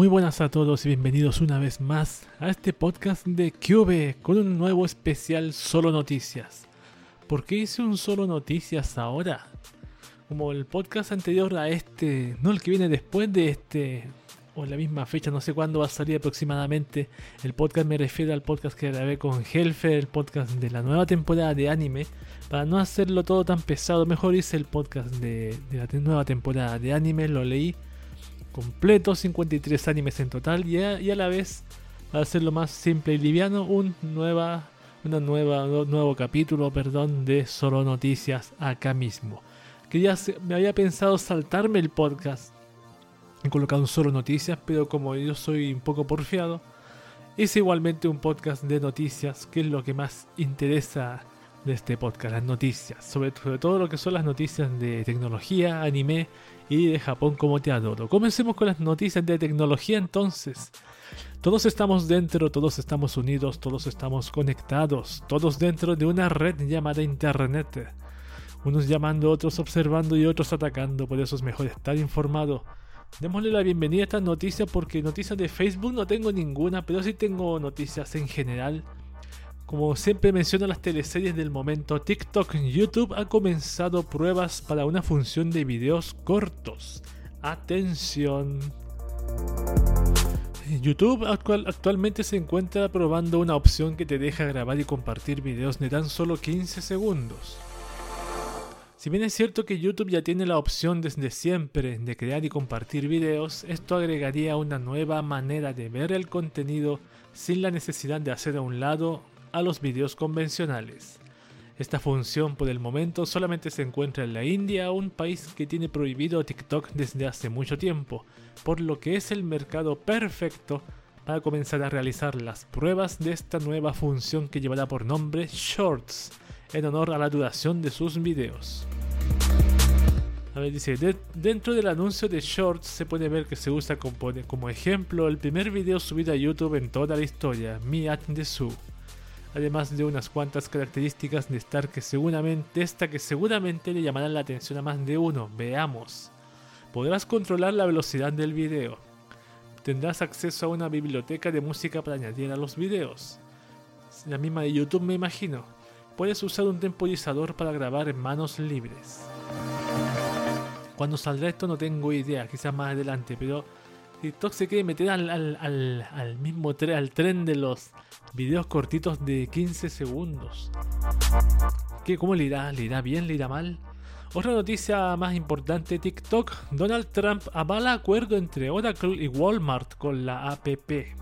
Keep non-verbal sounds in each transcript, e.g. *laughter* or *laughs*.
Muy buenas a todos y bienvenidos una vez más a este podcast de Cube con un nuevo especial Solo Noticias. ¿Por qué hice un Solo Noticias ahora? Como el podcast anterior a este, no el que viene después de este, o la misma fecha, no sé cuándo va a salir aproximadamente. El podcast me refiero al podcast que grabé con Helfer, el podcast de la nueva temporada de anime. Para no hacerlo todo tan pesado, mejor hice el podcast de, de la nueva temporada de anime, lo leí completo, 53 animes en total y a, y a la vez, para hacerlo más simple y liviano, un nueva, una nueva, nuevo capítulo, perdón, de solo noticias acá mismo. Que ya se- me había pensado saltarme el podcast y colocar un solo noticias, pero como yo soy un poco porfiado, hice igualmente un podcast de noticias, que es lo que más interesa de este podcast, las noticias, sobre, sobre todo lo que son las noticias de tecnología, anime y de Japón como te adoro. Comencemos con las noticias de tecnología entonces. Todos estamos dentro, todos estamos unidos, todos estamos conectados, todos dentro de una red llamada Internet. Unos llamando, otros observando y otros atacando, por eso es mejor estar informado. Démosle la bienvenida a estas noticias porque noticias de Facebook no tengo ninguna, pero sí tengo noticias en general. Como siempre menciono las teleseries del momento, TikTok en YouTube ha comenzado pruebas para una función de videos cortos. Atención. YouTube actualmente se encuentra probando una opción que te deja grabar y compartir videos de tan solo 15 segundos. Si bien es cierto que YouTube ya tiene la opción desde siempre de crear y compartir videos, esto agregaría una nueva manera de ver el contenido sin la necesidad de hacer a un lado a los videos convencionales. Esta función por el momento solamente se encuentra en la India, un país que tiene prohibido TikTok desde hace mucho tiempo, por lo que es el mercado perfecto para comenzar a realizar las pruebas de esta nueva función que llevará por nombre Shorts, en honor a la duración de sus videos. A ver, dice, dentro del anuncio de Shorts se puede ver que se usa como, ejemplo el primer video subido a YouTube en toda la historia, Me at the Zoo además de unas cuantas características de Star que seguramente, esta que seguramente le llamarán la atención a más de uno. Veamos. Podrás controlar la velocidad del video. Tendrás acceso a una biblioteca de música para añadir a los videos. La misma de YouTube me imagino. Puedes usar un temporizador para grabar en manos libres. Cuando saldrá esto no tengo idea, quizás más adelante, pero TikTok se quiere meter al, al, mismo tren, al tren de los videos cortitos de 15 segundos. ¿Qué, ¿Cómo le irá? ¿Le irá bien? ¿Le irá mal? Otra noticia más importante, TikTok. Donald Trump avala acuerdo entre Oracle y Walmart con la APP.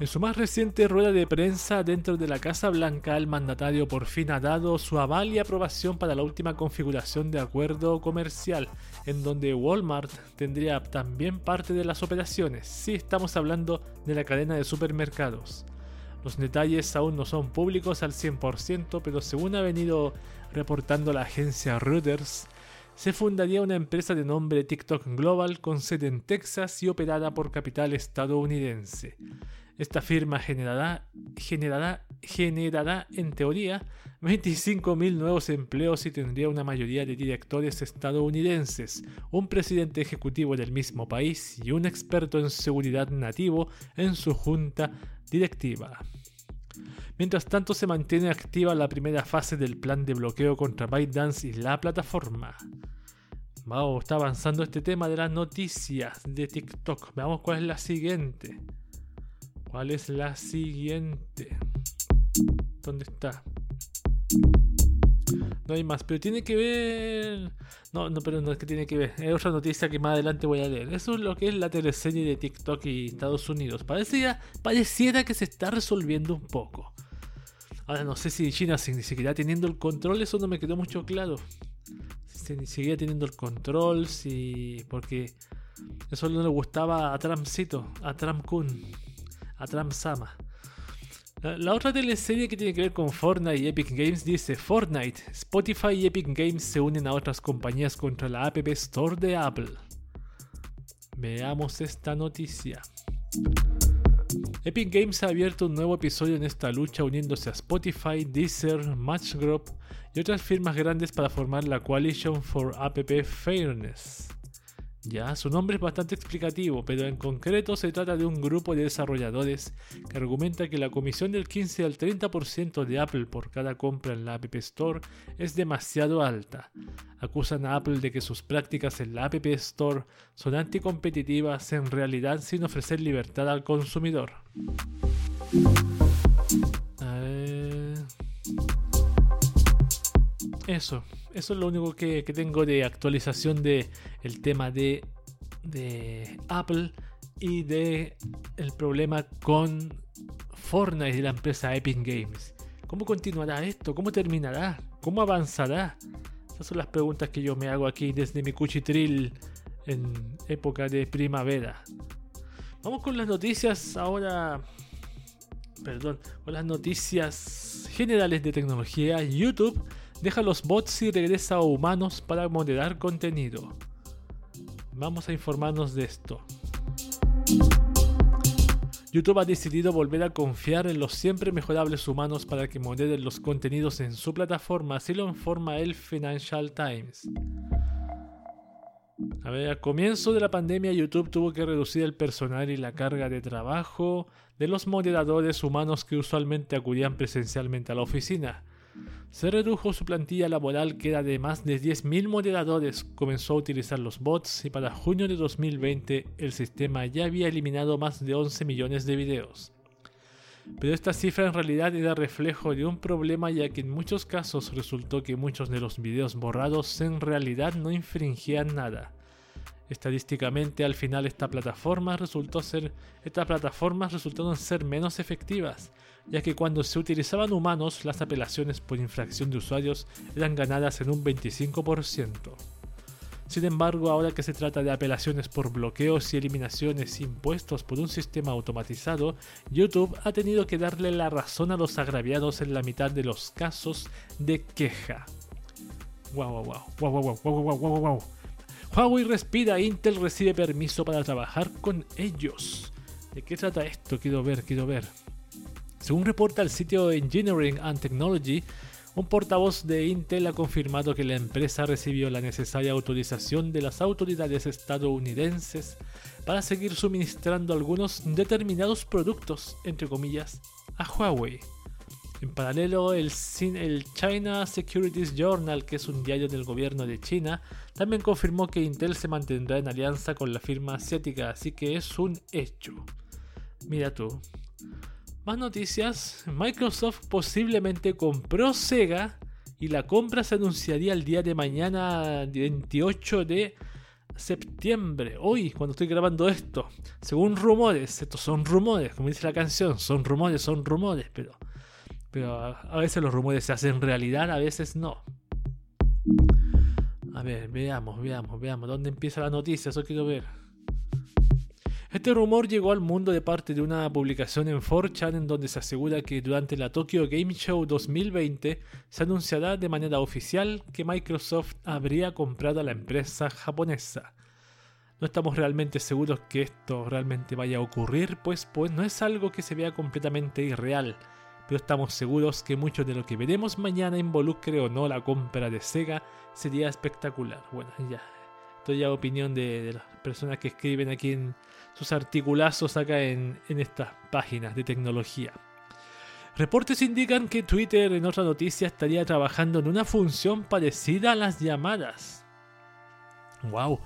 En su más reciente rueda de prensa dentro de la Casa Blanca, el mandatario por fin ha dado su aval y aprobación para la última configuración de acuerdo comercial, en donde Walmart tendría también parte de las operaciones. Sí, estamos hablando de la cadena de supermercados. Los detalles aún no son públicos al 100%, pero según ha venido reportando la agencia Reuters, se fundaría una empresa de nombre TikTok Global con sede en Texas y operada por capital estadounidense. Esta firma generará, generará, en teoría 25.000 nuevos empleos y tendría una mayoría de directores estadounidenses, un presidente ejecutivo del mismo país y un experto en seguridad nativo en su junta directiva. Mientras tanto se mantiene activa la primera fase del plan de bloqueo contra ByteDance y la plataforma. Vamos, está avanzando este tema de las noticias de TikTok. Veamos cuál es la siguiente. ¿Cuál es la siguiente? ¿Dónde está? No hay más, pero tiene que ver. No, no, pero no es que tiene que ver. Es otra noticia que más adelante voy a leer. Eso es lo que es la teleserie de TikTok y Estados Unidos. Parecía, pareciera que se está resolviendo un poco. Ahora no sé si China si seguirá teniendo el control, eso no me quedó mucho claro. Si seguía teniendo el control, si. porque eso no le gustaba a Trumpcito, a Trump a Trump Sama. La, otra teleserie que tiene que ver con Fortnite y Epic Games dice Fortnite, Spotify y Epic Games se unen a otras compañías contra la App Store de Apple. Veamos esta noticia. Epic Games ha abierto un nuevo episodio en esta lucha uniéndose a Spotify, Deezer, Match Group y otras firmas grandes para formar la Coalition for App Fairness. Ya, su nombre es bastante explicativo, pero en concreto se trata de un grupo de desarrolladores que argumenta que la comisión del 15 al 30% de Apple por cada compra en la App Store es demasiado alta. Acusan a Apple de que sus prácticas en la App Store son anticompetitivas en realidad sin ofrecer libertad al consumidor. Eso, eso es lo único que, tengo de actualización de el tema de, de Apple y de problema con Fortnite y la empresa Epic Games. ¿Cómo continuará esto? ¿Cómo terminará? ¿Cómo avanzará? Esas son las preguntas que yo me hago aquí desde mi cuchitril en época de primavera. Vamos con las noticias ahora. Perdón, con las noticias generales de tecnología. YouTube deja los bots y regresa a humanos para moderar contenido. Vamos a informarnos de esto. YouTube ha decidido volver a confiar en los siempre mejorables humanos para que moderen los contenidos en su plataforma, así lo informa el Financial Times. A ver, al comienzo de la pandemia YouTube tuvo que reducir el personal y la carga de trabajo de los moderadores humanos que usualmente acudían presencialmente a la oficina. Se redujo su plantilla laboral que era de más de 10.000 moderadores, comenzó a utilizar los bots y para junio de 2020 el sistema ya había eliminado más de 11 millones de videos. Pero esta cifra en realidad era reflejo de un problema ya que en muchos casos resultó que muchos de los videos borrados en realidad no infringían nada. Estadísticamente al final esta plataforma estas plataformas resultaron ser menos efectivas, ya que cuando se utilizaban humanos las apelaciones por infracción de usuarios eran ganadas en un 25%. Sin embargo, ahora que se trata de apelaciones por bloqueos y eliminaciones impuestos por un sistema automatizado, YouTube ha tenido que darle la razón a los agraviados en la mitad de los casos de queja. Wow, wow, wow, wow, wow, wow, wow, wow, wow. Huawei respira, Intel recibe permiso para trabajar con ellos. ¿De qué trata esto? Quiero ver, quiero ver. Según reporta el sitio Engineering and Technology, un portavoz de Intel ha confirmado que la empresa recibió la necesaria autorización de las autoridades estadounidenses para seguir suministrando algunos determinados productos, entre comillas, a Huawei. En paralelo, el, China Securities Journal, que es un diario del gobierno de China, también confirmó que Intel se mantendrá en alianza con la firma asiática, así que es un hecho. Mira tú. Más noticias, Microsoft posiblemente compró Sega y la compra se anunciaría el día de mañana 28 de septiembre, hoy cuando estoy grabando esto. Según rumores, estos son rumores, como dice la canción, son rumores, son rumores, pero, pero a veces los rumores se hacen realidad, a veces no. A ver, veamos, veamos, veamos, ¿dónde empieza la noticia? Eso quiero ver. Este rumor llegó al mundo de parte de una publicación en 4chan en donde se asegura que durante la Tokyo Game Show 2020 se anunciará de manera oficial que Microsoft habría comprado a la empresa japonesa. No estamos realmente seguros que esto realmente vaya a ocurrir, pues, pues no es algo que se vea completamente irreal, pero estamos seguros que mucho de lo que veremos mañana involucre o no la compra de Sega sería espectacular. Bueno, ya, esto ya opinión de, las personas que escriben aquí en, sus articulazos acá en, estas páginas de tecnología. Reportes indican que Twitter en otra noticia estaría trabajando en una función parecida a las llamadas. Wow.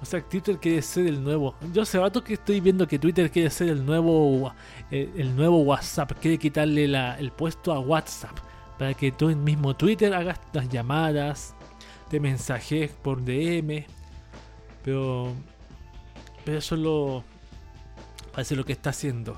O sea, Twitter quiere ser el nuevo. Yo hace rato que estoy viendo que Twitter quiere ser el nuevo, el, nuevo WhatsApp. Quiere quitarle el puesto a WhatsApp. Para que tú en mismo Twitter hagas las llamadas de mensajes por DM. Pero eso lo. parece lo que está haciendo.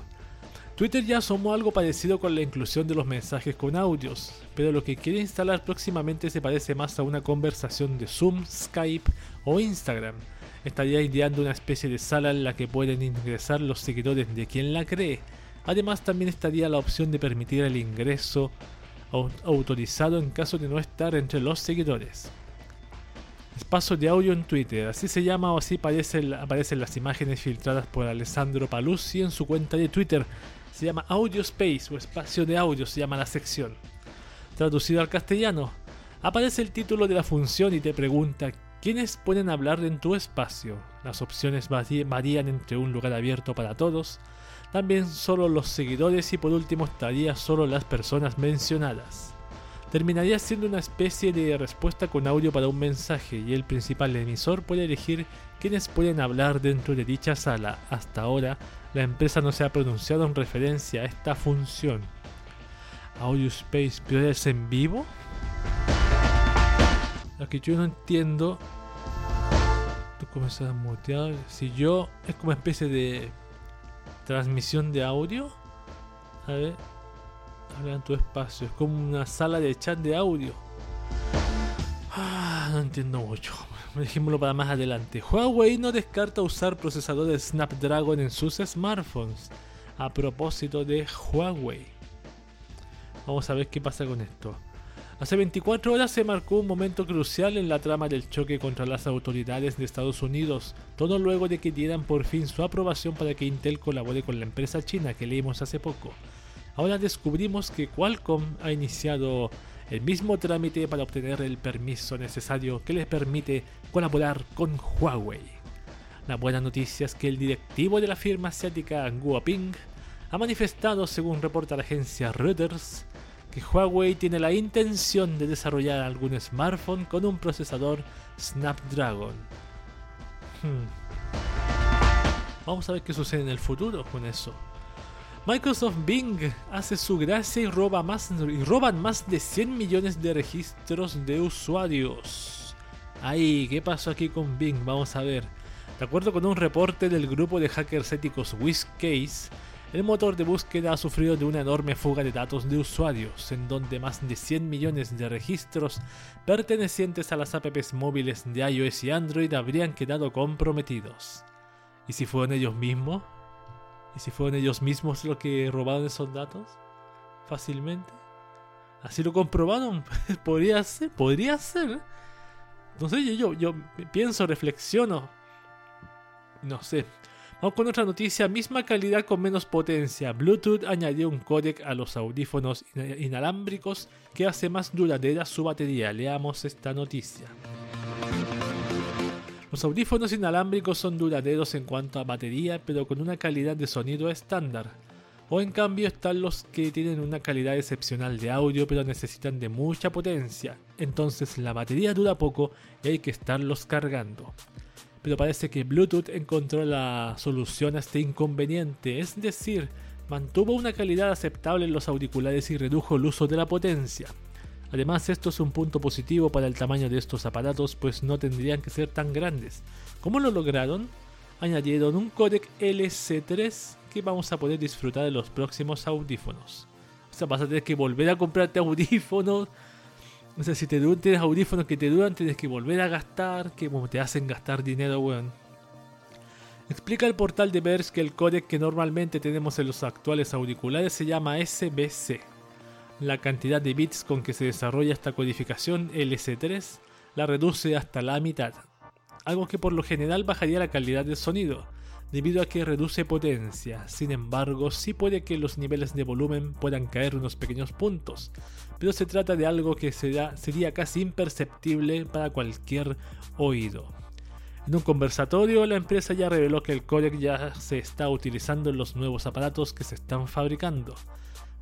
Twitter ya asomó algo parecido con la inclusión de los mensajes con audios, pero lo que quiere instalar próximamente se parece más a una conversación de Zoom, Skype o Instagram. Estaría ideando una especie de sala en la que pueden ingresar los seguidores de quien la cree. Además también estaría la opción de permitir el ingreso autorizado en caso de no estar entre los seguidores. Espacio de audio en Twitter, así se llama o así aparecen, las imágenes filtradas por Alessandro Paluzzi en su cuenta de Twitter. Se llama Audio Space o espacio de audio, se llama la sección. Traducido al castellano, aparece el título de la función y te pregunta quiénes pueden hablar en tu espacio. Las opciones varían entre un lugar abierto para todos, también solo los seguidores y por último estaría solo las personas mencionadas terminaría siendo una especie de respuesta con audio para un mensaje y el principal emisor puede elegir quiénes pueden hablar dentro de dicha sala. Hasta ahora, la empresa no se ha pronunciado en referencia a esta función. Audio Space, ¿pero es en vivo? Lo que yo no entiendo. ¿Cómo está muteado? Si yo. Es como una especie de. Transmisión de audio. A ver tu espacio. Es como una sala de chat de audio. Ah, no entiendo mucho. *laughs* Dejémoslo para más adelante. Huawei no descarta usar procesadores Snapdragon en sus smartphones. A propósito de Huawei. Vamos a ver qué pasa con esto. Hace 24 horas se marcó un momento crucial en la trama del choque contra las autoridades de Estados Unidos, todo luego de que dieran por fin su aprobación para que Intel colabore con la empresa china que leímos hace poco. Ahora descubrimos que Qualcomm ha iniciado el mismo trámite para obtener el permiso necesario que les permite colaborar con Huawei. La buena noticia es que el directivo de la firma asiática Guoping ha manifestado, según reporta la agencia Reuters, que Huawei tiene la intención de desarrollar algún smartphone con un procesador Snapdragon. Hmm. Vamos a ver qué sucede en el futuro con eso. Microsoft Bing hace su gracia y, roba más, y roban más de 100 millones de registros de usuarios. Ay, ¿qué pasó aquí con Bing? Vamos a ver. De acuerdo con un reporte del grupo de hackers éticos WizCase, el motor de búsqueda ha sufrido de una enorme fuga de datos de usuarios, en donde más de 100 millones de registros pertenecientes a las apps móviles de iOS y Android habrían quedado comprometidos. ¿Y si fueron ellos mismos? ¿Y si fueron ellos mismos los que robaron esos datos? Fácilmente. Así lo comprobaron. *laughs* podría ser, podría ser. No sé, yo, yo, pienso, reflexiono. No sé. Vamos con otra noticia, misma calidad con menos potencia. Bluetooth añadió un códec a los audífonos inalámbricos que hace más duradera su batería. Leamos esta noticia. Los audífonos inalámbricos son duraderos en cuanto a batería, pero con una calidad de sonido estándar. O en cambio están los que tienen una calidad excepcional de audio, pero necesitan de mucha potencia. Entonces la batería dura poco y hay que estarlos cargando pero parece que Bluetooth encontró la solución a este inconveniente, es decir, mantuvo una calidad aceptable en los auriculares y redujo el uso de la potencia. Además, esto es un punto positivo para el tamaño de estos aparatos, pues no tendrían que ser tan grandes. ¿Cómo lo lograron? Añadieron un codec LC3 que vamos a poder disfrutar de los próximos audífonos. O sea, vas a tener que volver a comprarte audífonos o sea, si te tienes audífonos que te duran, tienes que volver a gastar, que te hacen gastar dinero, weón. Explica el portal de Verge que el códec que normalmente tenemos en los actuales auriculares se llama SBC. La cantidad de bits con que se desarrolla esta codificación LC3 la reduce hasta la mitad, algo que por lo general bajaría la calidad del sonido, debido a que reduce potencia. Sin embargo, sí puede que los niveles de volumen puedan caer unos pequeños puntos, pero se trata de algo que sería casi imperceptible para cualquier oído. En un conversatorio, la empresa ya reveló que el codec ya se está utilizando en los nuevos aparatos que se están fabricando.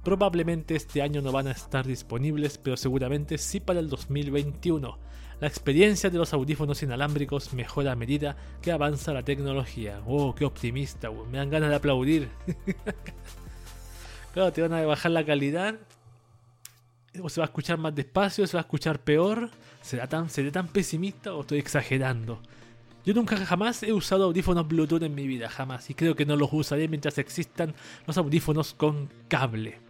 Probablemente este año no van a estar disponibles, pero seguramente sí para el 2021 la experiencia de los audífonos inalámbricos mejora a medida que avanza la tecnología. ¡Oh, qué optimista! Me dan ganas de aplaudir. *laughs* claro, te van a bajar la calidad. O se va a escuchar más despacio, se va a escuchar peor. ¿Será tan, ¿Seré tan pesimista o estoy exagerando? Yo nunca jamás he usado audífonos Bluetooth en mi vida, jamás. Y creo que no los usaré mientras existan los audífonos con cable.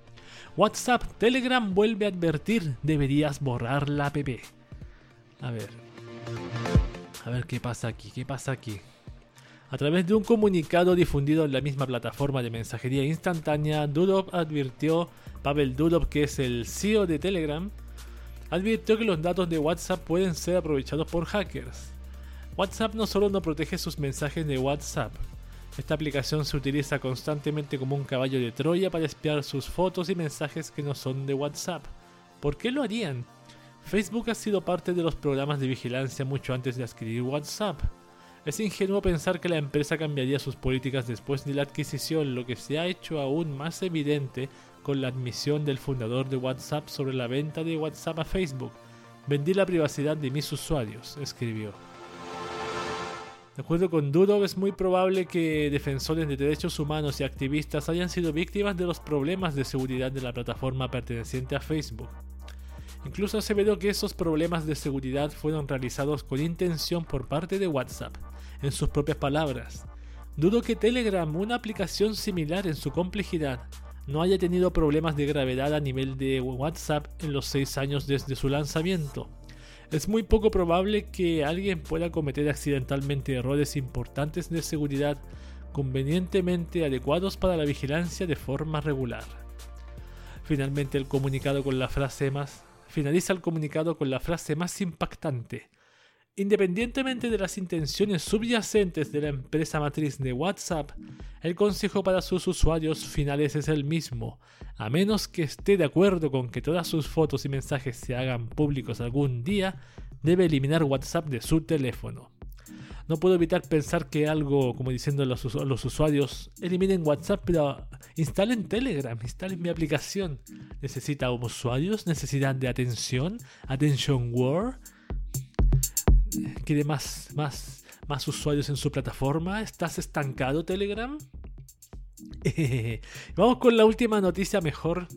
WhatsApp, Telegram vuelve a advertir, deberías borrar la app. A ver. A ver qué pasa aquí, qué pasa aquí. A través de un comunicado difundido en la misma plataforma de mensajería instantánea, Durov advirtió, Pavel Durov, que es el CEO de Telegram, advirtió que los datos de WhatsApp pueden ser aprovechados por hackers. WhatsApp no solo no protege sus mensajes de WhatsApp, esta aplicación se utiliza constantemente como un caballo de Troya para espiar sus fotos y mensajes que no son de WhatsApp. ¿Por qué lo harían? Facebook ha sido parte de los programas de vigilancia mucho antes de adquirir WhatsApp. Es ingenuo pensar que la empresa cambiaría sus políticas después de la adquisición, lo que se ha hecho aún más evidente con la admisión del fundador de WhatsApp sobre la venta de WhatsApp a Facebook. Vendí la privacidad de mis usuarios, escribió. De acuerdo con Duro, es muy probable que defensores de derechos humanos y activistas hayan sido víctimas de los problemas de seguridad de la plataforma perteneciente a Facebook. Incluso se ve que esos problemas de seguridad fueron realizados con intención por parte de WhatsApp, en sus propias palabras. Dudo que Telegram, una aplicación similar en su complejidad, no haya tenido problemas de gravedad a nivel de WhatsApp en los 6 años desde su lanzamiento. Es muy poco probable que alguien pueda cometer accidentalmente errores importantes de seguridad convenientemente adecuados para la vigilancia de forma regular. Finalmente el comunicado con la frase más finaliza el comunicado con la frase más impactante. Independientemente de las intenciones subyacentes de la empresa matriz de WhatsApp, el consejo para sus usuarios finales es el mismo, a menos que esté de acuerdo con que todas sus fotos y mensajes se hagan públicos algún día, debe eliminar WhatsApp de su teléfono. No puedo evitar pensar que algo, como diciendo los usuarios, eliminen WhatsApp, pero instalen Telegram, instalen mi aplicación. ¿Necesita usuarios? ¿Necesidad de atención? ¿Attention War? ¿Quiere más, más, más usuarios en su plataforma? ¿Estás estancado, Telegram? *laughs* Vamos con la última noticia mejor.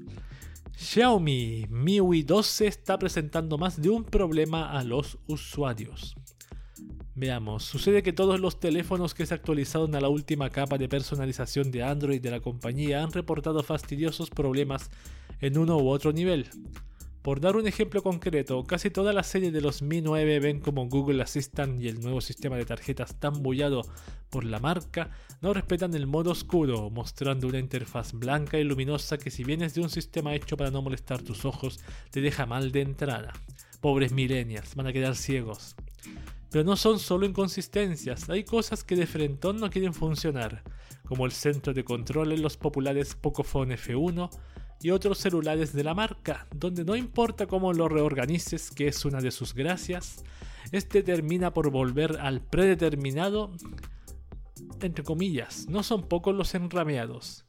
Xiaomi MIUI 12 está presentando más de un problema a los usuarios. Veamos, sucede que todos los teléfonos que se actualizaron a la última capa de personalización de Android de la compañía han reportado fastidiosos problemas en uno u otro nivel. Por dar un ejemplo concreto, casi toda la serie de los Mi 9 ven como Google Assistant y el nuevo sistema de tarjetas tan bullado por la marca no respetan el modo oscuro, mostrando una interfaz blanca y luminosa que si vienes de un sistema hecho para no molestar tus ojos, te deja mal de entrada. Pobres millennials, van a quedar ciegos. Pero no son solo inconsistencias, hay cosas que de frentón no quieren funcionar, como el centro de control en los populares Pocophone F1 y otros celulares de la marca, donde no importa cómo lo reorganices, que es una de sus gracias, este termina por volver al predeterminado, entre comillas, no son pocos los enrameados.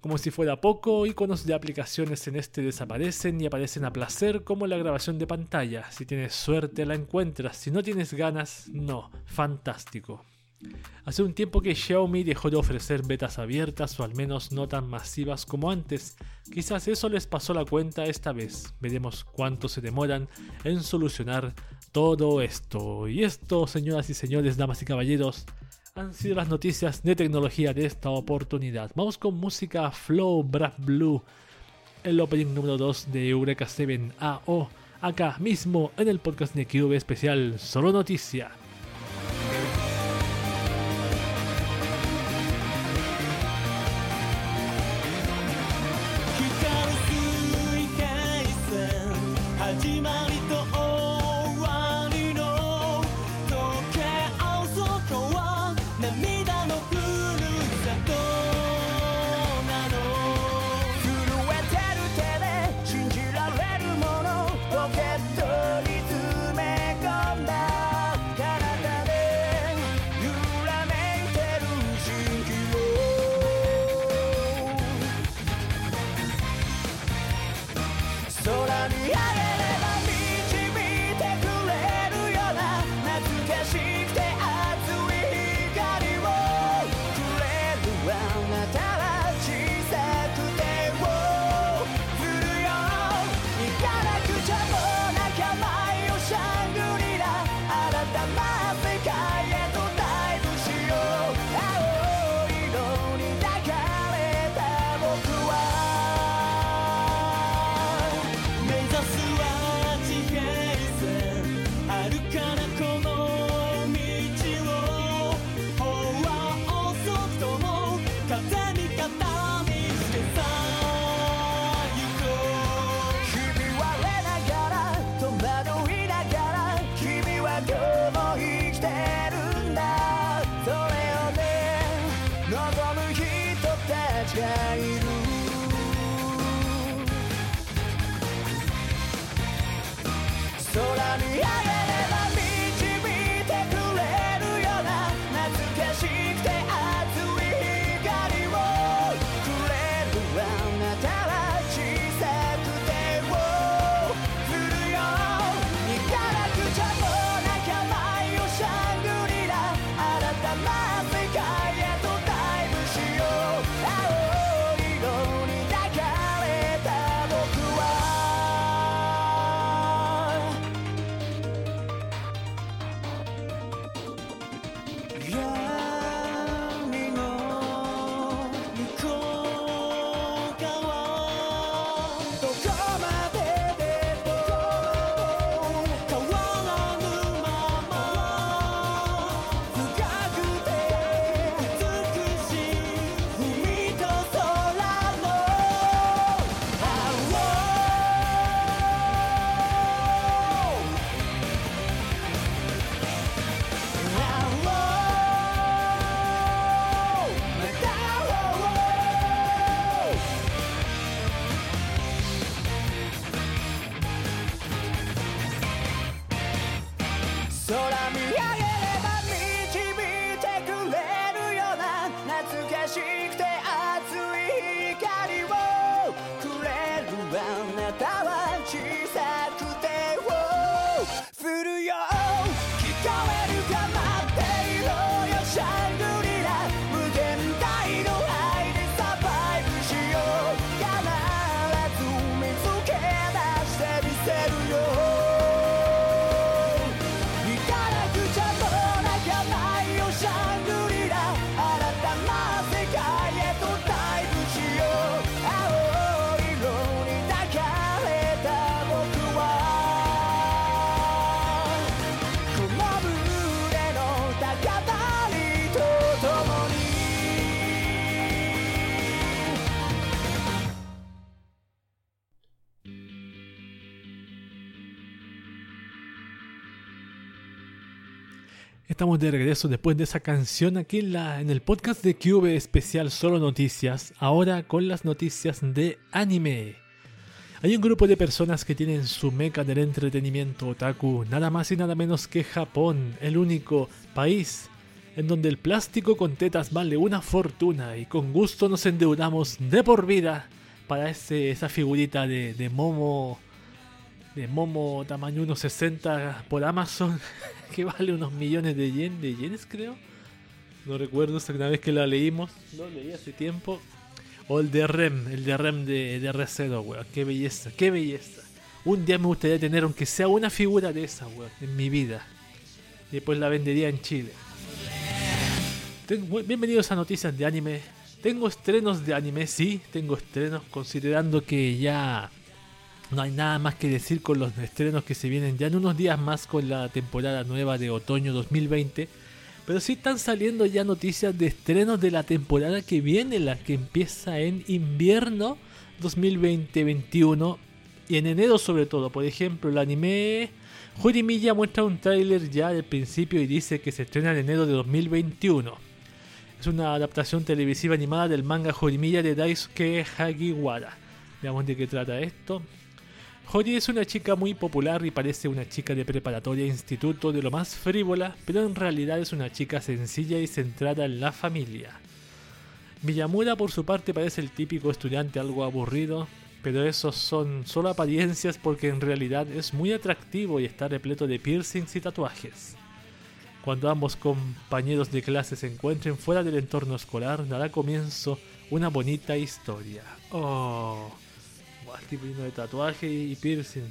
Como si fuera poco, iconos de aplicaciones en este desaparecen y aparecen a placer como la grabación de pantalla. Si tienes suerte la encuentras, si no tienes ganas, no. Fantástico. Hace un tiempo que Xiaomi dejó de ofrecer betas abiertas o al menos no tan masivas como antes. Quizás eso les pasó la cuenta esta vez. Veremos cuánto se demoran en solucionar todo esto. Y esto, señoras y señores, damas y caballeros, han sido las noticias de tecnología de esta oportunidad. Vamos con música Flow Brad Blue, el opening número 2 de Eureka 7 AO, acá mismo en el podcast de Cube especial Solo Noticia. Estamos de regreso después de esa canción aquí en, la, en el podcast de Cube especial Solo Noticias, ahora con las noticias de anime. Hay un grupo de personas que tienen su meca del entretenimiento otaku, nada más y nada menos que Japón, el único país en donde el plástico con tetas vale una fortuna y con gusto nos endeudamos de por vida para ese, esa figurita de Momo de Momo tamaño 1.60 por Amazon *laughs* que vale unos millones de yen, de yenes creo. No recuerdo una vez que la leímos, lo leí hace tiempo. O el de Rem, el de Rem de, de Recedo, weón. Qué belleza, qué belleza. Un día me gustaría tener, aunque sea una figura de esa, weón, en mi vida. Y después la vendería en Chile. Bienvenidos a Noticias de Anime. Tengo estrenos de anime, sí, tengo estrenos, considerando que ya no hay nada más que decir con los estrenos que se vienen ya en unos días más con la temporada nueva de otoño 2020. Pero sí están saliendo ya noticias de estrenos de la temporada que viene, la que empieza en invierno 2020-21 y en enero sobre todo. Por ejemplo, el anime Jorimilla muestra un tráiler ya del principio y dice que se estrena en enero de 2021. Es una adaptación televisiva animada del manga Jorimilla de Daisuke Hagiwara. Veamos de qué trata esto. Hori es una chica muy popular y parece una chica de preparatoria instituto de lo más frívola, pero en realidad es una chica sencilla y centrada en la familia. Miyamura por su parte parece el típico estudiante algo aburrido, pero esos son solo apariencias porque en realidad es muy atractivo y está repleto de piercings y tatuajes. Cuando ambos compañeros de clase se encuentren fuera del entorno escolar, dará comienzo una bonita historia. Oh, tipo de tatuaje y piercing.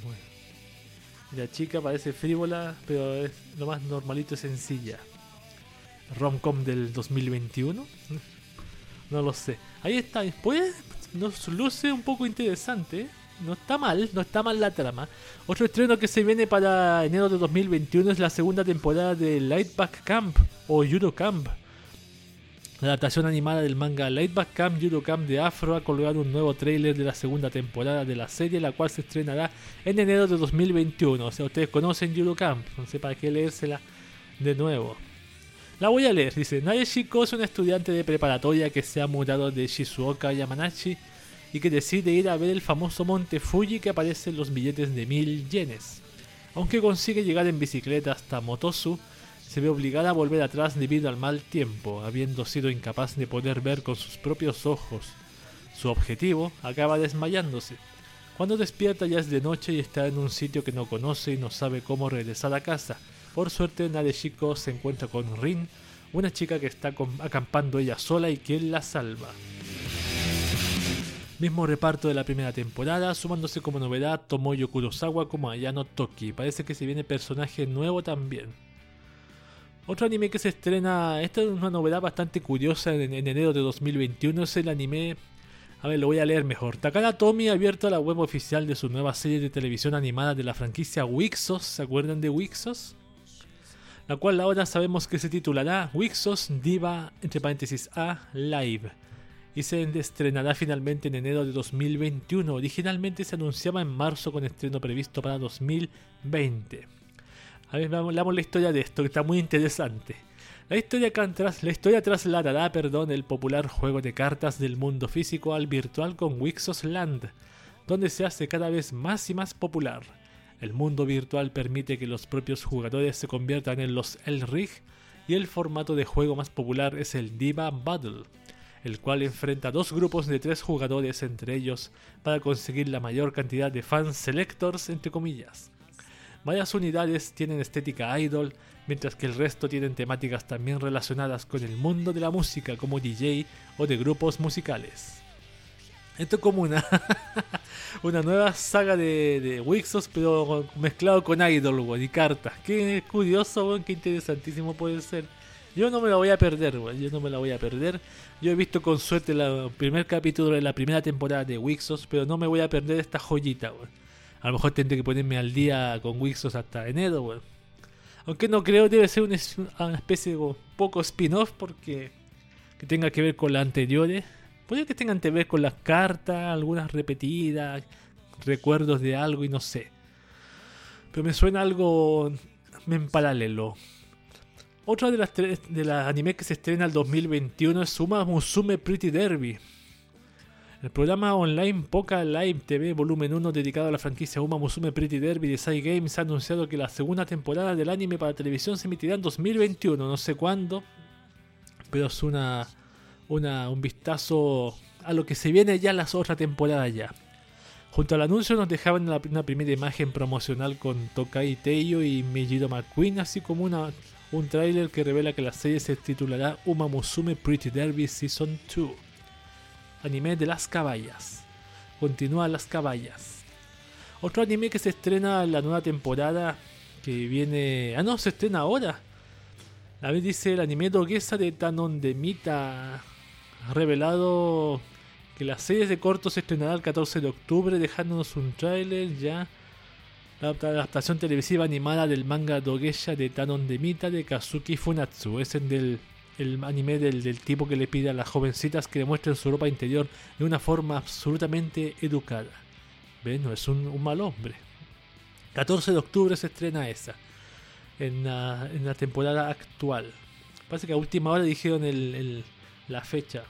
Y La chica parece frívola, pero es lo más normalito y sencilla. Romcom del 2021. No lo sé. Ahí está. Después nos luce un poco interesante. No está mal, no está mal la trama. Otro estreno que se viene para enero de 2021 es la segunda temporada de Lightback Camp o Judo Camp. La adaptación animada del manga Lightback Camp Judo Camp de Afro ha colgado un nuevo tráiler de la segunda temporada de la serie, la cual se estrenará en enero de 2021. O sea, ustedes conocen Judo no sé para qué leérsela de nuevo. La voy a leer, dice, Nae Shiko es una estudiante de preparatoria que se ha mudado de Shizuoka Yamanashi y que decide ir a ver el famoso monte Fuji que aparece en los billetes de mil yenes. Aunque consigue llegar en bicicleta hasta Motosu, se ve obligada a volver atrás debido al mal tiempo, habiendo sido incapaz de poder ver con sus propios ojos. Su objetivo acaba desmayándose. Cuando despierta ya es de noche y está en un sitio que no conoce y no sabe cómo regresar a casa. Por suerte, Nadeshiko se encuentra con Rin, una chica que está acampando ella sola y quien la salva. Mismo reparto de la primera temporada, sumándose como novedad Tomoyo Kurosawa como Ayano Toki. Parece que se viene personaje nuevo también. Otro anime que se estrena, esta es una novedad bastante curiosa en, en enero de 2021, es el anime... A ver, lo voy a leer mejor. Takara Tomy ha abierto la web oficial de su nueva serie de televisión animada de la franquicia Wixos. ¿Se acuerdan de Wixos? La cual ahora sabemos que se titulará Wixos Diva, entre paréntesis A, Live. Y se estrenará finalmente en enero de 2021. Originalmente se anunciaba en marzo con estreno previsto para 2020. A ver, veamos, leamos la historia de esto, que está muy interesante. La historia, tras- la historia trasladará perdón, el popular juego de cartas del mundo físico al virtual con Wixos Land, donde se hace cada vez más y más popular. El mundo virtual permite que los propios jugadores se conviertan en los Elrig y el formato de juego más popular es el Diva Battle, el cual enfrenta dos grupos de tres jugadores entre ellos para conseguir la mayor cantidad de fans selectors entre comillas. Varias unidades tienen estética idol, mientras que el resto tienen temáticas también relacionadas con el mundo de la música como DJ o de grupos musicales. Esto es como una, *laughs* una nueva saga de, de Wixos, pero mezclado con idol y cartas. Qué curioso, qué interesantísimo puede ser. Yo no me la voy a perder, yo no me la voy a perder. Yo he visto con suerte el primer capítulo de la primera temporada de Wixos, pero no me voy a perder esta joyita. A lo mejor tendré que ponerme al día con Wixos hasta enero, weón. Aunque no creo, debe ser una, es- una especie de poco spin-off porque que tenga que ver con las anteriores. Puede que tengan que ver con las cartas, algunas repetidas, recuerdos de algo y no sé. Pero me suena algo en paralelo. Otra de las, de las animes que se estrena el 2021 es Uma Musume Pretty Derby. El programa online Poca Live TV Volumen 1 dedicado a la franquicia Uma Musume Pretty Derby de Sai Games ha anunciado que la segunda temporada del anime para televisión se emitirá en 2021, no sé cuándo, pero es una, una un vistazo a lo que se viene ya en las otras temporadas ya. Junto al anuncio nos dejaban la- una primera imagen promocional con Tokai Teiyo y Meijiro McQueen, así como una, un tráiler que revela que la serie se titulará Uma Musume Pretty Derby Season 2. Anime de las caballas. Continúa las caballas. Otro anime que se estrena en la nueva temporada que viene... Ah, no, se estrena ahora. A ver, dice el anime Doguesa de Tanon de Mita. Ha revelado que la serie de cortos se estrenará el 14 de octubre, dejándonos un tráiler ya. La adapta- adaptación televisiva animada del manga Dogesha de Tanon de Mita de Kazuki Funatsu. Es el del el anime del, tipo que le pide a las jovencitas que le muestren su ropa interior de una forma absolutamente educada. ¿Ven? No es un, mal hombre. 14 de octubre se estrena esa. En la, en la temporada actual. Parece que a última hora dijeron el- el- la fecha.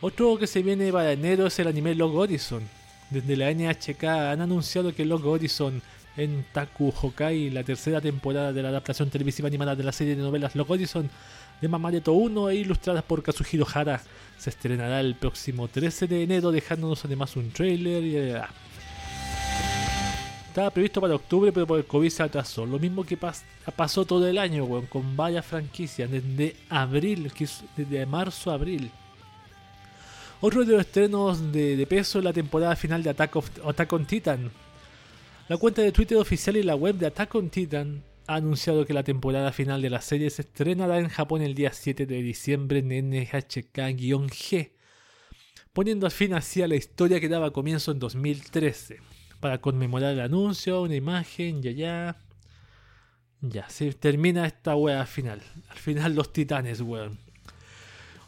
Otro que se viene para enero es el anime Log Horizon. Desde la NHK han anunciado que Log Horizon en Taku Hokai, la tercera temporada de la adaptación televisiva animada de la serie de novelas Log Horizon de Mamareto 1 e ilustradas por Kazuhiro Hara, se estrenará el próximo 13 de enero, dejándonos además un trailer y... eh, Estaba previsto para octubre, pero por el COVID se atrasó. Lo mismo que pas- pasó todo el año, con varias franquicias, desde abril, desde marzo a abril. Otro de los estrenos de, peso es la temporada final de Attack on Titan. La cuenta de Twitter oficial y la web de Attack on Titan ha anunciado que la temporada final de la serie se estrenará en Japón el día 7 de diciembre en NHK-G, poniendo fin así a la historia que daba comienzo en 2013. Para conmemorar el anuncio, una imagen, ya ya. Ya, se termina esta wea final. Al final los titanes, weón.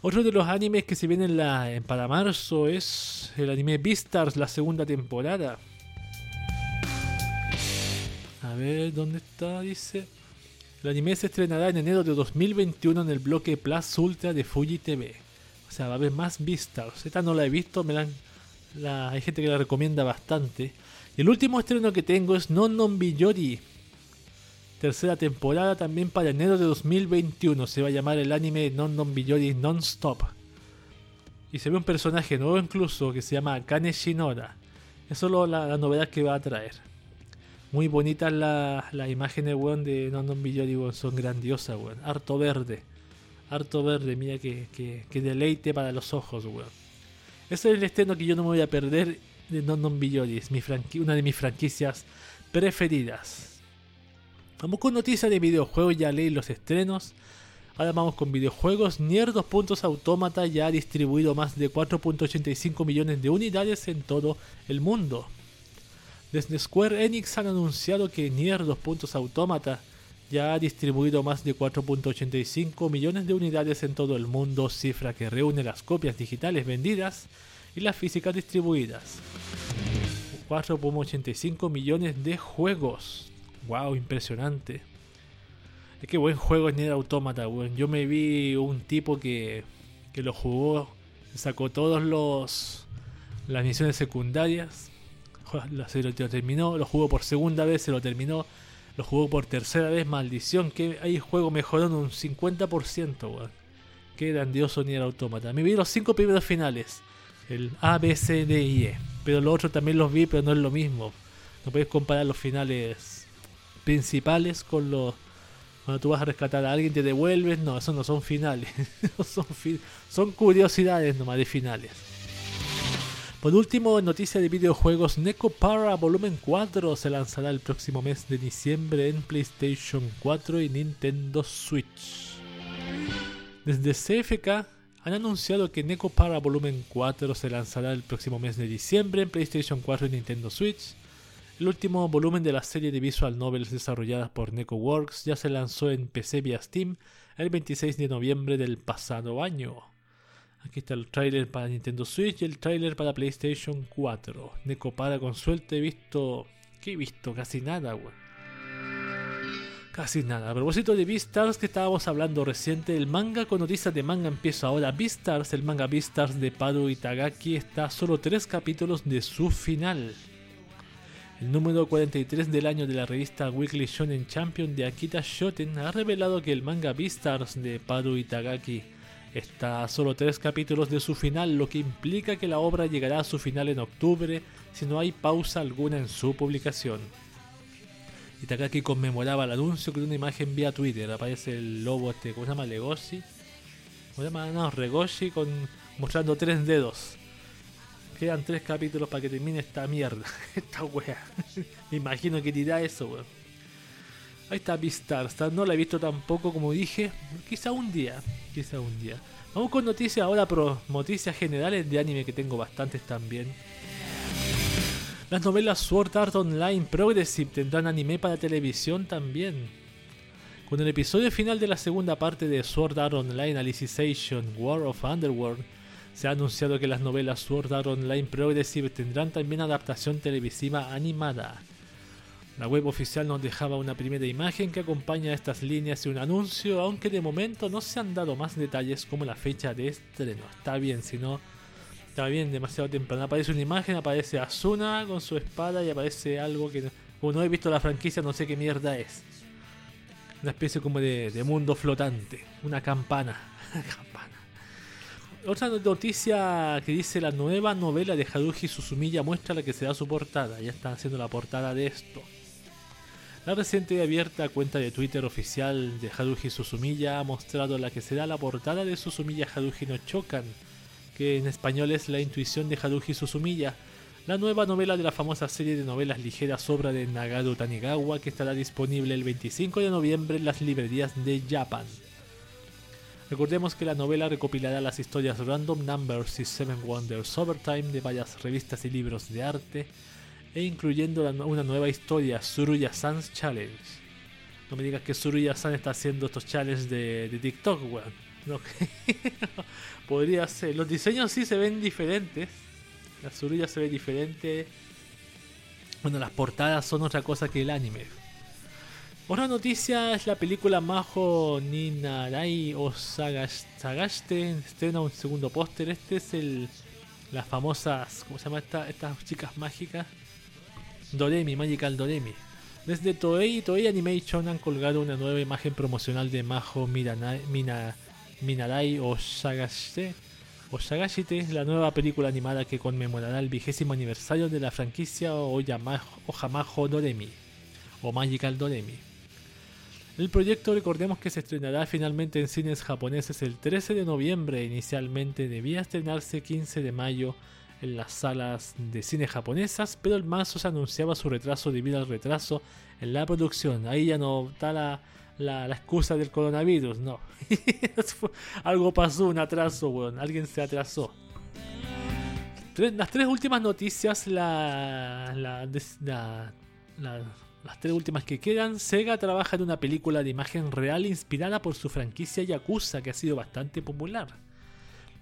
Otro de los animes que se viene en la, en- para marzo es el anime Beastars, la segunda temporada. A ver, ¿dónde está? Dice. El anime se estrenará en enero de 2021 en el bloque Plus Ultra de Fuji TV. O sea, va a haber más Beastars. Esta no la he visto, hay gente que la recomienda bastante. Y el último estreno que tengo es Non Non Biyori. Tercera temporada también para enero de 2021. Se va a llamar el anime Non Non Biyori Non-Stop. Y se ve un personaje nuevo incluso que se llama Akane Shinora. Eso es lo- la, la novedad que va a traer. Muy bonitas las las imágenes, de Non Biyori, weón. Son grandiosas. Harto verde. Harto verde, mira que, que, que deleite para los ojos, weón. Ese es el estreno que yo no me voy a perder de Biyori. Es mi una de mis franquicias preferidas. Vamos con noticias de videojuegos, ya leí los estrenos. Ahora vamos con videojuegos. Nier 2 Puntos Automata ya ha distribuido más de 4.85 millones de unidades en todo el mundo. Desde Square Enix han anunciado que Nier 2 Puntos Automata ya ha distribuido más de 4.85 millones de unidades en todo el mundo, cifra que reúne las copias digitales vendidas y las físicas distribuidas. 4.85 millones de juegos. Wow, impresionante. Es que buen juego es Nier Automata, weón. Yo me vi un tipo que, que lo jugó, sacó todos los las misiones secundarias, se lo, terminó, lo jugó por segunda vez, se lo terminó, lo jugó por tercera vez, maldición, que el juego mejoró en un 50%, weón. Qué grandioso Nier Automata. Me vi los cinco primeros finales, el A, B, C, D y E, pero los otros también los vi, pero no es lo mismo. No puedes comparar los finales principales con los cuando tú vas a rescatar a alguien te devuelves, no, esos no son finales, *laughs* son, son curiosidades nomás de finales. Por último, en noticias de videojuegos, Neko Para Volumen 4 se lanzará el próximo mes de diciembre en PlayStation 4 y Nintendo Switch. Desde CFK han anunciado que Neko Para Volumen 4 se lanzará el próximo mes de diciembre en PlayStation 4 y Nintendo Switch. El último volumen de la serie de visual novels desarrolladas por NecoWorks ya se lanzó en PC vía Steam el 26 de noviembre del pasado año. Aquí está el tráiler para Nintendo Switch y el tráiler para PlayStation 4. Neko para con suerte he visto... ¿Qué he visto? Casi nada, weón. Casi nada. A propósito de Beastars que estábamos hablando reciente, el manga con noticias de manga empieza ahora. Beastars, el manga Beastars de Paru Itagaki está a solo tres capítulos de su final. El número 43 del año de la revista Weekly Shonen Champion de Akita Shoten ha revelado que el manga Beastars de Paru Itagaki está a solo tres capítulos de su final, lo que implica que la obra llegará a su final en octubre si no hay pausa alguna en su publicación. Itagaki conmemoraba el anuncio con una imagen vía Twitter. Aparece el lobo este, ¿cómo se llama? Legoshi. ¿Cómo se llama? No, Regoshi con, mostrando tres dedos. Quedan tres capítulos para que termine esta mierda. *laughs* esta wea. Me imagino que dirá eso, weón. Ahí está Beastars. No la he visto tampoco, como dije. Quizá un día. Quizá un día. Vamos con noticias ahora, pero noticias generales de anime que tengo bastantes también. Las novelas Sword Art Online Progressive tendrán anime para televisión también. Con el episodio final de la segunda parte de Sword Art Online Alicization War of Underworld, se ha anunciado que las novelas Sword Art Online Progressive tendrán también adaptación televisiva animada. La web oficial nos dejaba una primera imagen que acompaña a estas líneas y un anuncio, aunque de momento no se han dado más detalles como la fecha de estreno. Está bien, si no, está bien, demasiado temprano. Aparece una imagen, aparece Asuna con su espada y aparece algo que, como no he visto la franquicia, no sé qué mierda es. Una especie como de, mundo flotante, una campana. *laughs* campana. Otra noticia que dice la nueva novela de Haruhi Suzumiya muestra la que será su portada. Ya están haciendo la portada de esto. La reciente y abierta cuenta de Twitter oficial de Haruhi Suzumiya ha mostrado la que será la portada de Suzumiya Haruhi no Chokan, que en español es La intuición de Haruhi Suzumiya, la nueva novela de la famosa serie de novelas ligeras obra de Nagaru Tanigawa que estará disponible el 25 de noviembre en las librerías de Japan. Recordemos que la novela recopilará las historias Random Numbers y Seven Wonders Overtime de varias revistas y libros de arte, e incluyendo una nueva historia, Suruya San's Challenge. No me digas que Suruya San está haciendo estos challenges de, TikTok, weón. No, *laughs* podría ser. Los diseños sí se ven diferentes. La Suruya se ve diferente. Bueno, las portadas son otra cosa que el anime. Otra noticia es la película Majo Ninarai o Sagash- Sagashite estrena un segundo póster. Este es el las famosas, ¿cómo se llama esta, estas chicas mágicas? Doremi, Magical Doremi. Desde Toei y Toei Animation han colgado una nueva imagen promocional de Majo Miranai- Mina, Minarai o Sagashite, o Sagashite, la nueva película animada que conmemorará el vigésimo aniversario de la franquicia Oyamajo, Doremi o Magical Doremi. El proyecto recordemos que se estrenará finalmente en cines japoneses el 13 de noviembre, inicialmente debía estrenarse 15 de mayo en las salas de cine japonesas, pero el marzo se anunciaba su retraso debido al retraso en la producción. Ahí ya no está la, la, excusa del coronavirus, no. *laughs* Algo pasó, un atraso, weón. Alguien se atrasó. Las tres últimas noticias, la- la- las tres últimas que quedan, Sega trabaja en una película de imagen real inspirada por su franquicia Yakuza, que ha sido bastante popular.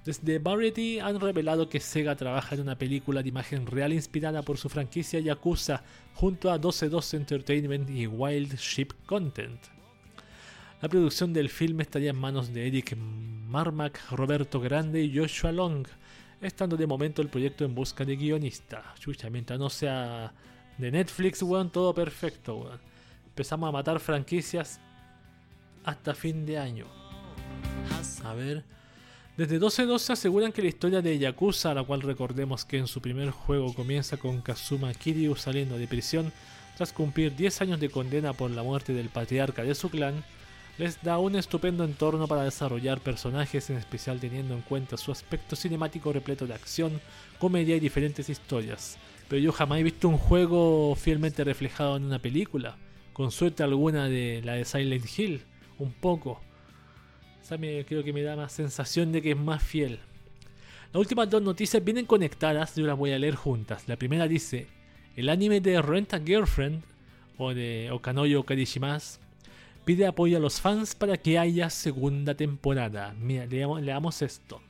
Desde Variety han revelado que Sega trabaja en una película de imagen real inspirada por su franquicia Yakuza junto a 12-2 Entertainment y Wild Ship Content. La producción del filme estaría en manos de Eric Marmack, Roberto Grande y Joshua Long, estando de momento el proyecto en busca de guionista. Chucha, mientras no sea de Netflix, weón, todo perfecto, weón. Empezamos a matar franquicias hasta fin de año. A ver. Desde 1212 aseguran que la historia de Yakuza, la cual recordemos que en su primer juego comienza con Kazuma Kiryu saliendo de prisión tras cumplir 10 años de condena por la muerte del patriarca de su clan, les da un estupendo entorno para desarrollar personajes, en especial teniendo en cuenta su aspecto cinemático repleto de acción, comedia y diferentes historias. Pero yo jamás he visto un juego fielmente reflejado en una película, con suerte alguna de la de Silent Hill, un poco. Me, creo que me da más sensación de que es más fiel. Las últimas dos noticias vienen conectadas, yo las voy a leer juntas. La primera dice, el anime de Rent a Girlfriend, o de Okanoyo Karishimas, pide apoyo a los fans para que haya segunda temporada. Mira, leamos, leamos esto.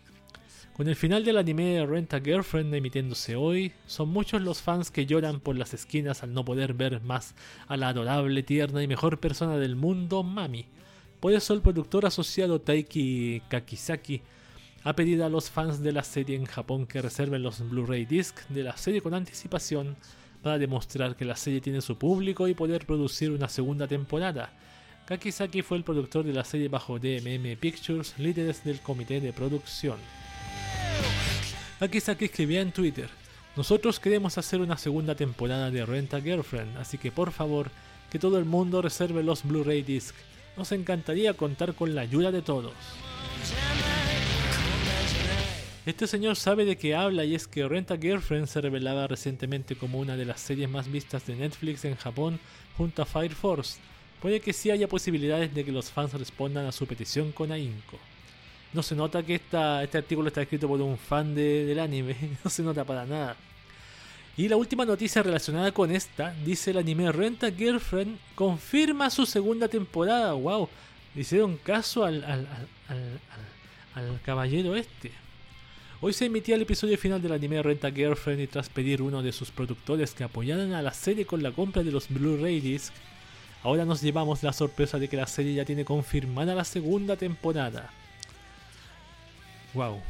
Con el final del anime Rent a Girlfriend emitiéndose hoy, son muchos los fans que lloran por las esquinas al no poder ver más a la adorable, tierna y mejor persona del mundo, Mami. Por eso el productor asociado Taiki Kakisaki ha pedido a los fans de la serie en Japón que reserven los Blu-ray disc de la serie con anticipación para demostrar que la serie tiene su público y poder producir una segunda temporada. Kakisaki fue el productor de la serie bajo DMM Pictures, líderes del comité de producción. Kakisaki escribía en Twitter, nosotros queremos hacer una segunda temporada de Rent a Girlfriend, así que por favor, que todo el mundo reserve los Blu-ray disc. Nos encantaría contar con la ayuda de todos. Este señor sabe de qué habla y es que Rent a Girlfriend se revelaba recientemente como una de las series más vistas de Netflix en Japón junto a Fire Force. Puede que sí haya posibilidades de que los fans respondan a su petición con ahínco. No se nota que esta, este artículo está escrito por un fan de- del anime, *laughs* no se nota para nada. Y la última noticia relacionada con esta, dice el anime Renta Girlfriend confirma su segunda temporada. ¡Wow! Hicieron caso al, al- al- al caballero este. Hoy se emitía el episodio final del anime Renta Girlfriend y tras pedir uno de sus productores que apoyaran a la serie con la compra de los Blu-ray disc, ahora nos llevamos la sorpresa de que la serie ya tiene confirmada la segunda temporada. Wow.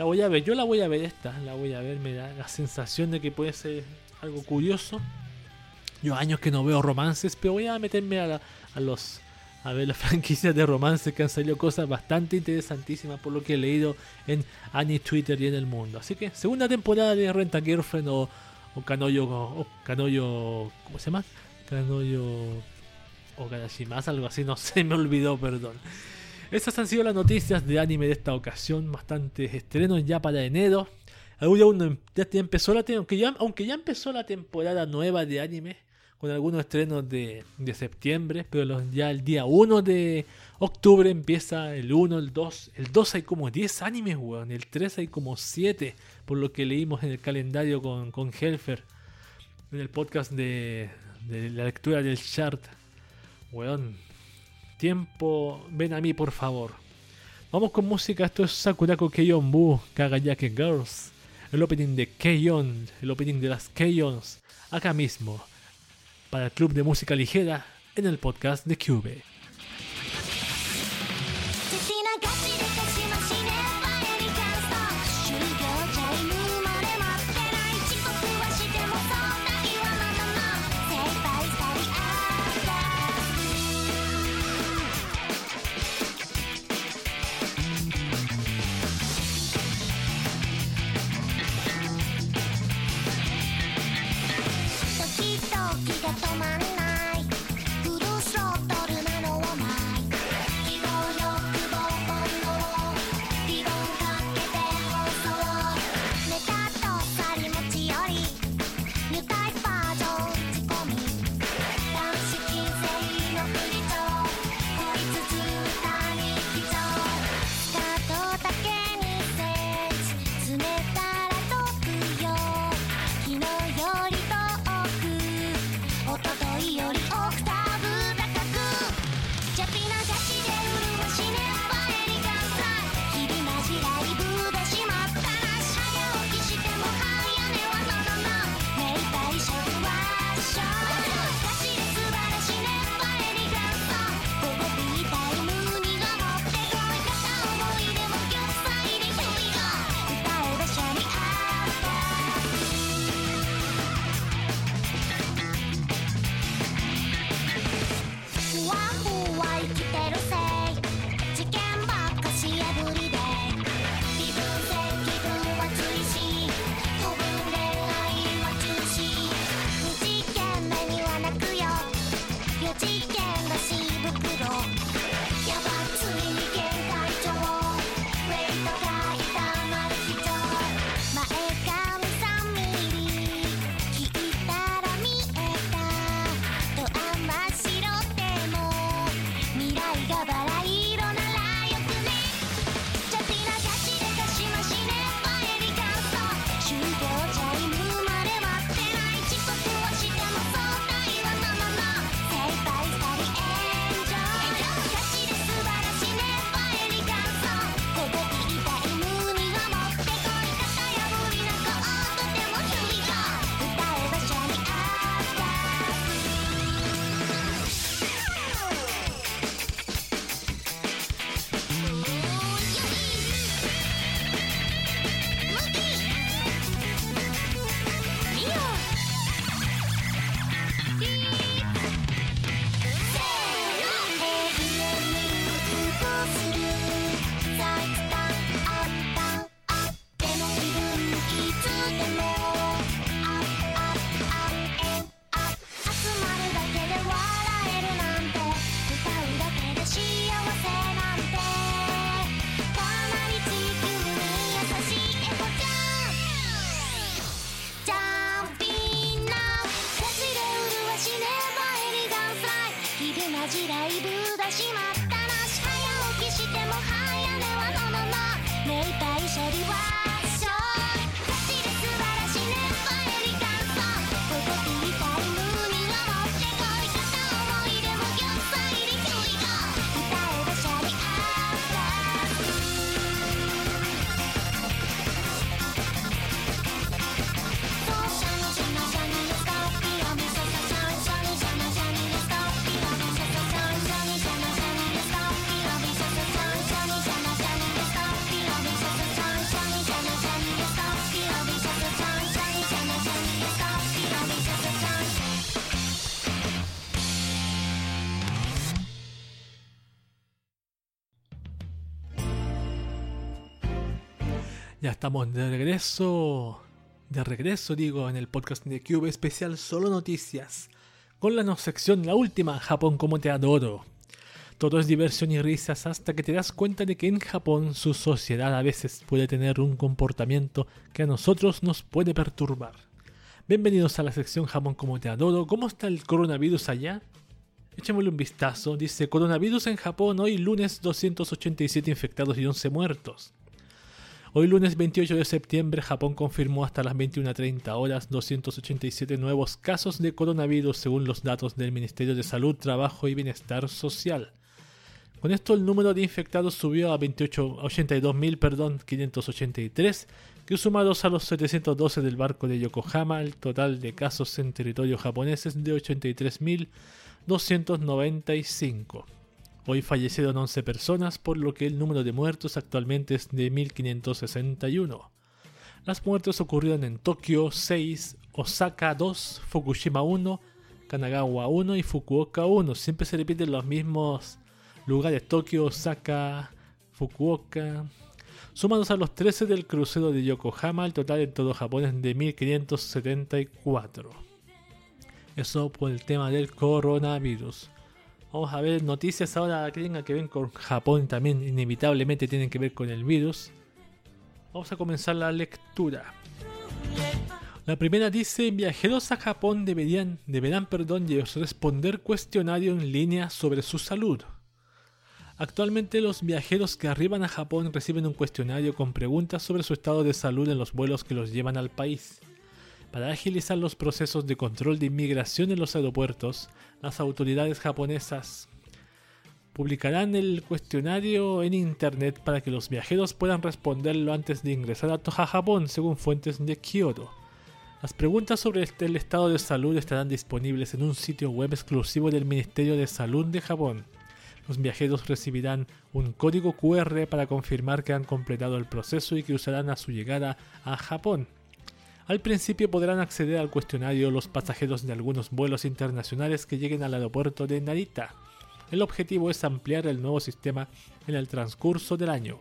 La voy a ver, yo la voy a ver esta, la voy a ver, me da la sensación de que puede ser algo curioso. Yo años que no veo romances, pero voy a meterme a, la- a los a ver las *laughs* franquicias de romances que han salido cosas bastante interesantísimas por lo que he leído en Annie Twitter y en el mundo. Así que segunda temporada de Renta Girlfriend o, o Kanoyo o Kanoyo ¿cómo se llama? Kanoyo o Kadashimas, algo así, no sé, *laughs* me olvidó, perdón. Estas han sido las noticias de anime de esta ocasión, bastantes estrenos ya para enero. Ya, empezó la aunque ya, aunque ya empezó la temporada nueva de anime, con algunos estrenos de, de septiembre, pero los- ya el día 1 de octubre empieza el 1, el 2. El 2 hay como 10 animes, weón. El 3 hay como 7, por lo que leímos en el calendario con, con Helfer, en el podcast de, de la lectura del chart. Weón, tiempo, ven a mí por favor. Vamos con música, esto es Sakurako Keiyonbu Kagayake Girls, el opening de Keion, el opening de las Keiyons, acá mismo, para el club de música ligera en el podcast de Cube. 止まん estamos de regreso. De regreso, digo, en el podcast de Cube especial Solo Noticias. Con la no sección, la última, Japón como te adoro. Todo es diversión y risas hasta que te das cuenta de que en Japón su sociedad a veces puede tener un comportamiento que a nosotros nos puede perturbar. Bienvenidos a la sección Japón como te adoro. ¿Cómo está el coronavirus allá? Echémosle un vistazo. Dice coronavirus en Japón hoy lunes 287 infectados y 11 muertos. Hoy lunes 28 de septiembre Japón confirmó hasta las 21.30 horas 287 nuevos casos de coronavirus según los datos del Ministerio de Salud, Trabajo y Bienestar Social. Con esto el número de infectados subió a 28 a 82.000, perdón, 583, que sumados a los 712 del barco de Yokohama, el total de casos en territorio japonés es de 83.295. Hoy fallecieron 11 personas, por lo que el número de muertos actualmente es de 1561. Las muertes ocurrieron en Tokio 6, Osaka 2, Fukushima 1, Kanagawa 1 y Fukuoka 1. Siempre se repiten los mismos lugares: Tokio, Osaka, Fukuoka. Sumados a los 13 del crucero de Yokohama, el total en todo Japón es de 1574. Eso por el tema del coronavirus. Vamos a ver noticias ahora que tengan que ver con Japón también inevitablemente tienen que ver con el virus. Vamos a comenzar la lectura. La primera dice, viajeros a Japón deberían, deberán perdón, responder cuestionario en línea sobre su salud. Actualmente los viajeros que arriban a Japón reciben un cuestionario con preguntas sobre su estado de salud en los vuelos que los llevan al país. Para agilizar los procesos de control de inmigración en los aeropuertos, las autoridades japonesas publicarán el cuestionario en internet para que los viajeros puedan responderlo antes de ingresar a Toja, Japón, según fuentes de Kyoto. Las preguntas sobre el estado de salud estarán disponibles en un sitio web exclusivo del Ministerio de Salud de Japón. Los viajeros recibirán un código QR para confirmar que han completado el proceso y que usarán a su llegada a Japón. Al principio podrán acceder al cuestionario los pasajeros de algunos vuelos internacionales que lleguen al aeropuerto de Narita. El objetivo es ampliar el nuevo sistema en el transcurso del año.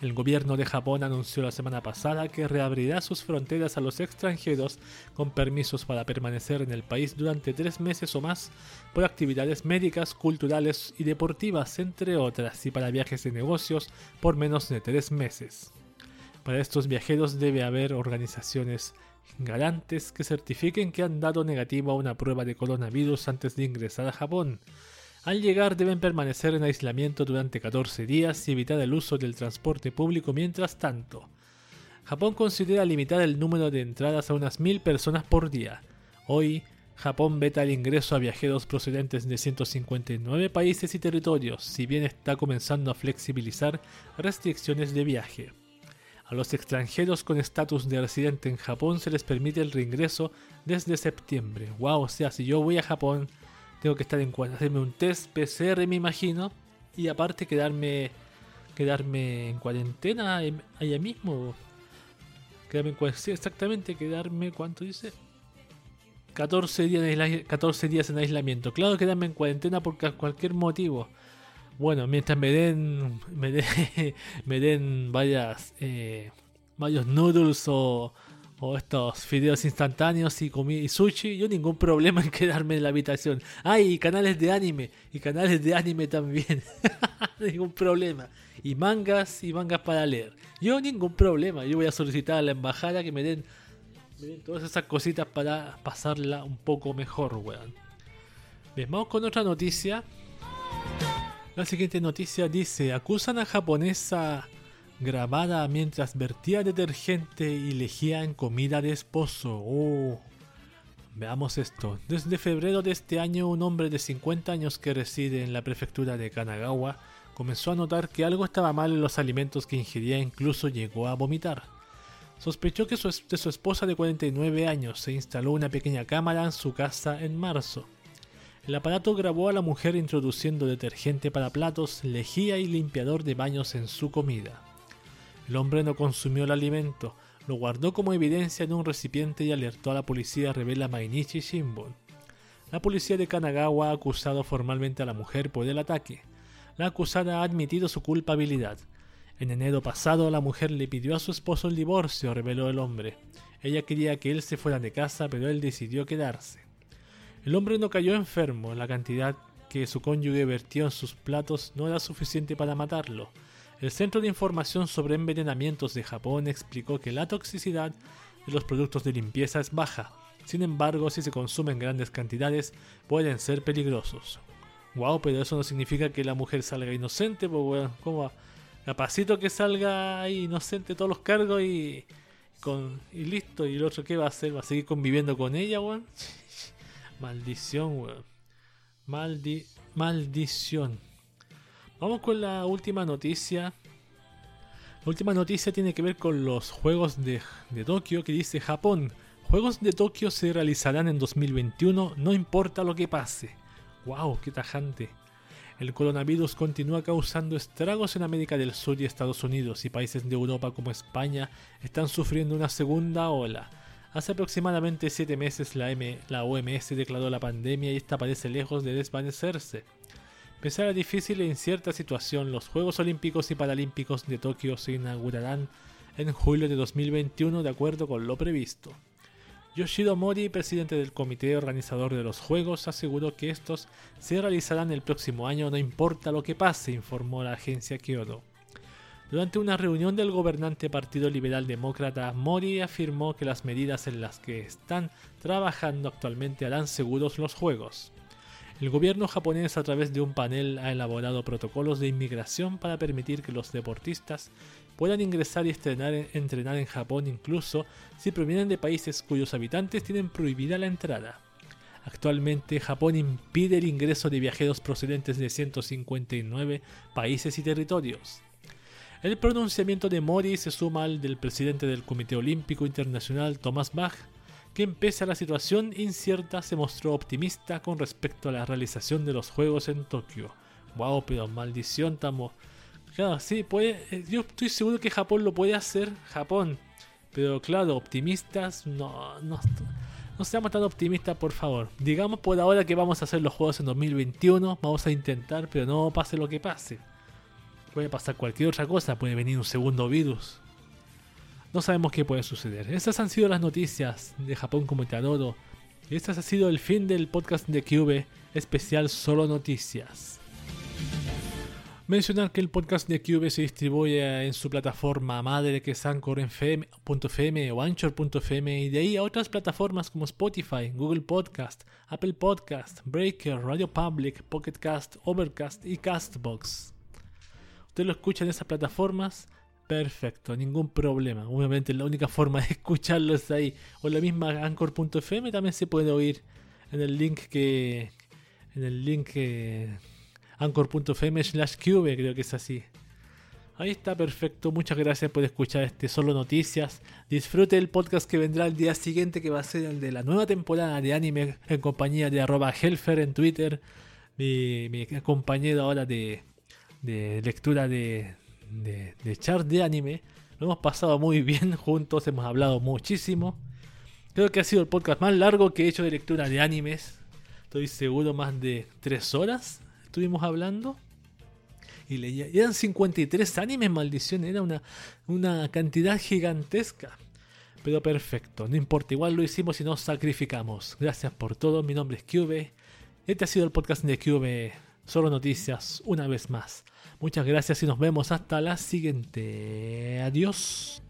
El gobierno de Japón anunció la semana pasada que reabrirá sus fronteras a los extranjeros con permisos para permanecer en el país durante tres meses o más por actividades médicas, culturales y deportivas, entre otras, y para viajes de negocios por menos de tres meses. Para estos viajeros debe haber organizaciones garantes que certifiquen que han dado negativo a una prueba de coronavirus antes de ingresar a Japón. Al llegar deben permanecer en aislamiento durante 14 días y evitar el uso del transporte público mientras tanto. Japón considera limitar el número de entradas a unas 1000 personas por día. Hoy, Japón veta el ingreso a viajeros procedentes de 159 países y territorios, si bien está comenzando a flexibilizar restricciones de viaje. A los extranjeros con estatus de residente en Japón se les permite el reingreso desde septiembre. Wow, o sea, si yo voy a Japón, tengo que estar en cuarentena, hacerme un test PCR, me imagino, y aparte quedarme quedarme en cuarentena allá mismo. Quedarme en cuarentena, exactamente, quedarme, ¿cuánto dice? 14 días, en aisla- 14 días en aislamiento. Claro, quedarme en cuarentena por cualquier motivo. Bueno, mientras me den *laughs* *laughs* me den, varias eh, varios noodles o, estos fideos instantáneos y, comi y sushi, yo ningún problema en *laughs* quedarme en la habitación. Ah, y canales de anime, y canales de anime también. ningún problema. Y mangas y mangas para leer. Yo ningún problema. Yo voy a solicitar a la embajada que me den, me den todas esas cositas para pasarla un poco mejor, weón. Bien, vamos con otra noticia. La siguiente noticia dice, acusan a japonesa grabada mientras vertía detergente y lejía en comida de esposo. Oh. Veamos esto. Desde febrero de este año, un hombre de 50 años que reside en la prefectura de Kanagawa comenzó a notar que algo estaba mal en los alimentos que ingería e incluso llegó a vomitar. Sospechó que su, de su esposa de 49 años se instaló una pequeña cámara en su casa en marzo. El aparato grabó a la mujer introduciendo detergente para platos, lejía y limpiador de baños en su comida. El hombre no consumió el alimento, lo guardó como evidencia en un recipiente y alertó a la policía, revela Mainichi Shimbun. La policía de Kanagawa ha acusado formalmente a la mujer por el ataque. La acusada ha admitido su culpabilidad. En enero pasado la mujer le pidió a su esposo el divorcio, reveló el hombre. Ella quería que él se fuera de casa, pero él decidió quedarse. El hombre no cayó enfermo, la cantidad que su cónyuge vertió en sus platos no era suficiente para matarlo. El Centro de Información sobre Envenenamientos de Japón explicó que la toxicidad de los productos de limpieza es baja. Sin embargo, si se consumen grandes cantidades, pueden ser peligrosos. Wow, pero eso no significa que la mujer salga inocente, pues bueno, como capacito que salga inocente todos los cargos y con y listo, y el otro qué va a hacer, va a seguir conviviendo con ella, weón. Maldición, weón. Maldi maldición. Vamos con la última noticia. La última noticia tiene que ver con los Juegos de, de Tokio que dice Japón. Juegos de Tokio se realizarán en 2021, no importa lo que pase. ¡Wow! ¡Qué tajante! El coronavirus continúa causando estragos en América del Sur y Estados Unidos y países de Europa como España están sufriendo una segunda ola. Hace aproximadamente 7 meses la, la OMS declaró la pandemia y esta parece lejos de desvanecerse. Pese a la difícil e incierta situación, los Juegos Olímpicos y Paralímpicos de Tokio se inaugurarán en julio de 2021 de acuerdo con lo previsto. Yoshido Mori, presidente del comité organizador de los Juegos, aseguró que estos se realizarán el próximo año no importa lo que pase, informó la agencia Kyoto. Durante una reunión del gobernante Partido Liberal Demócrata, Mori afirmó que las medidas en las que están trabajando actualmente harán seguros los Juegos. El gobierno japonés a través de un panel ha elaborado protocolos de inmigración para permitir que los deportistas puedan ingresar y entrenar en Japón incluso si provienen de países cuyos habitantes tienen prohibida la entrada. Actualmente Japón impide el ingreso de viajeros procedentes de 159 países y territorios. El pronunciamiento de Mori se suma al del presidente del Comité Olímpico Internacional Thomas Bach, quien pese a la situación incierta se mostró optimista con respecto a la realización de los Juegos en Tokio. Wow, pero maldición, estamos... Claro, sí, puede, eh, yo estoy seguro que Japón lo puede hacer, Japón. Pero claro, optimistas, no, no, no seamos tan optimistas, por favor. Digamos por ahora que vamos a hacer los juegos en 2021, vamos a intentar, pero no pase lo que pase. Puede pasar cualquier otra cosa, puede venir un segundo virus, no sabemos qué puede suceder. Estas han sido las noticias de Japón como te adoro. Y este ha sido el fin del podcast de Cube especial Solo Noticias. Mencionar que el podcast de Cube se distribuye en su plataforma madre que es Anchor.fm o Anchor.fm y de ahí a otras plataformas como Spotify, Google Podcast, Apple Podcast, Breaker, Radio Public, Pocket Cast, Overcast y Castbox. Usted lo escucha en esas plataformas Perfecto, ningún problema. Obviamente la única forma de *laughs* escucharlo es ahí. O la misma Anchor.fm también se puede oír en el link que. En el link que. Anchor.fm slash cube, creo que es así. Ahí está, perfecto. Muchas gracias por escuchar este Solo Noticias. Disfrute el podcast que vendrá el día siguiente, que va a ser el de la nueva temporada de anime en compañía de arroba Helfer en Twitter. Mi, mi compañero ahora de, de lectura de, de, de de anime. Lo hemos pasado muy bien *laughs* juntos, hemos hablado muchísimo. Creo que ha sido el podcast más largo que he hecho de lectura de animes. Estoy seguro más de 3 horas estuvimos hablando. Y leía. Eran 53 animes, maldición. Era una, una cantidad gigantesca. Pero perfecto. No importa. Igual lo hicimos y nos sacrificamos. Gracias por todo. Mi nombre es Cube. Este ha sido el podcast de Cube. Solo noticias. Una vez más. Muchas gracias y nos vemos hasta la siguiente. Adiós.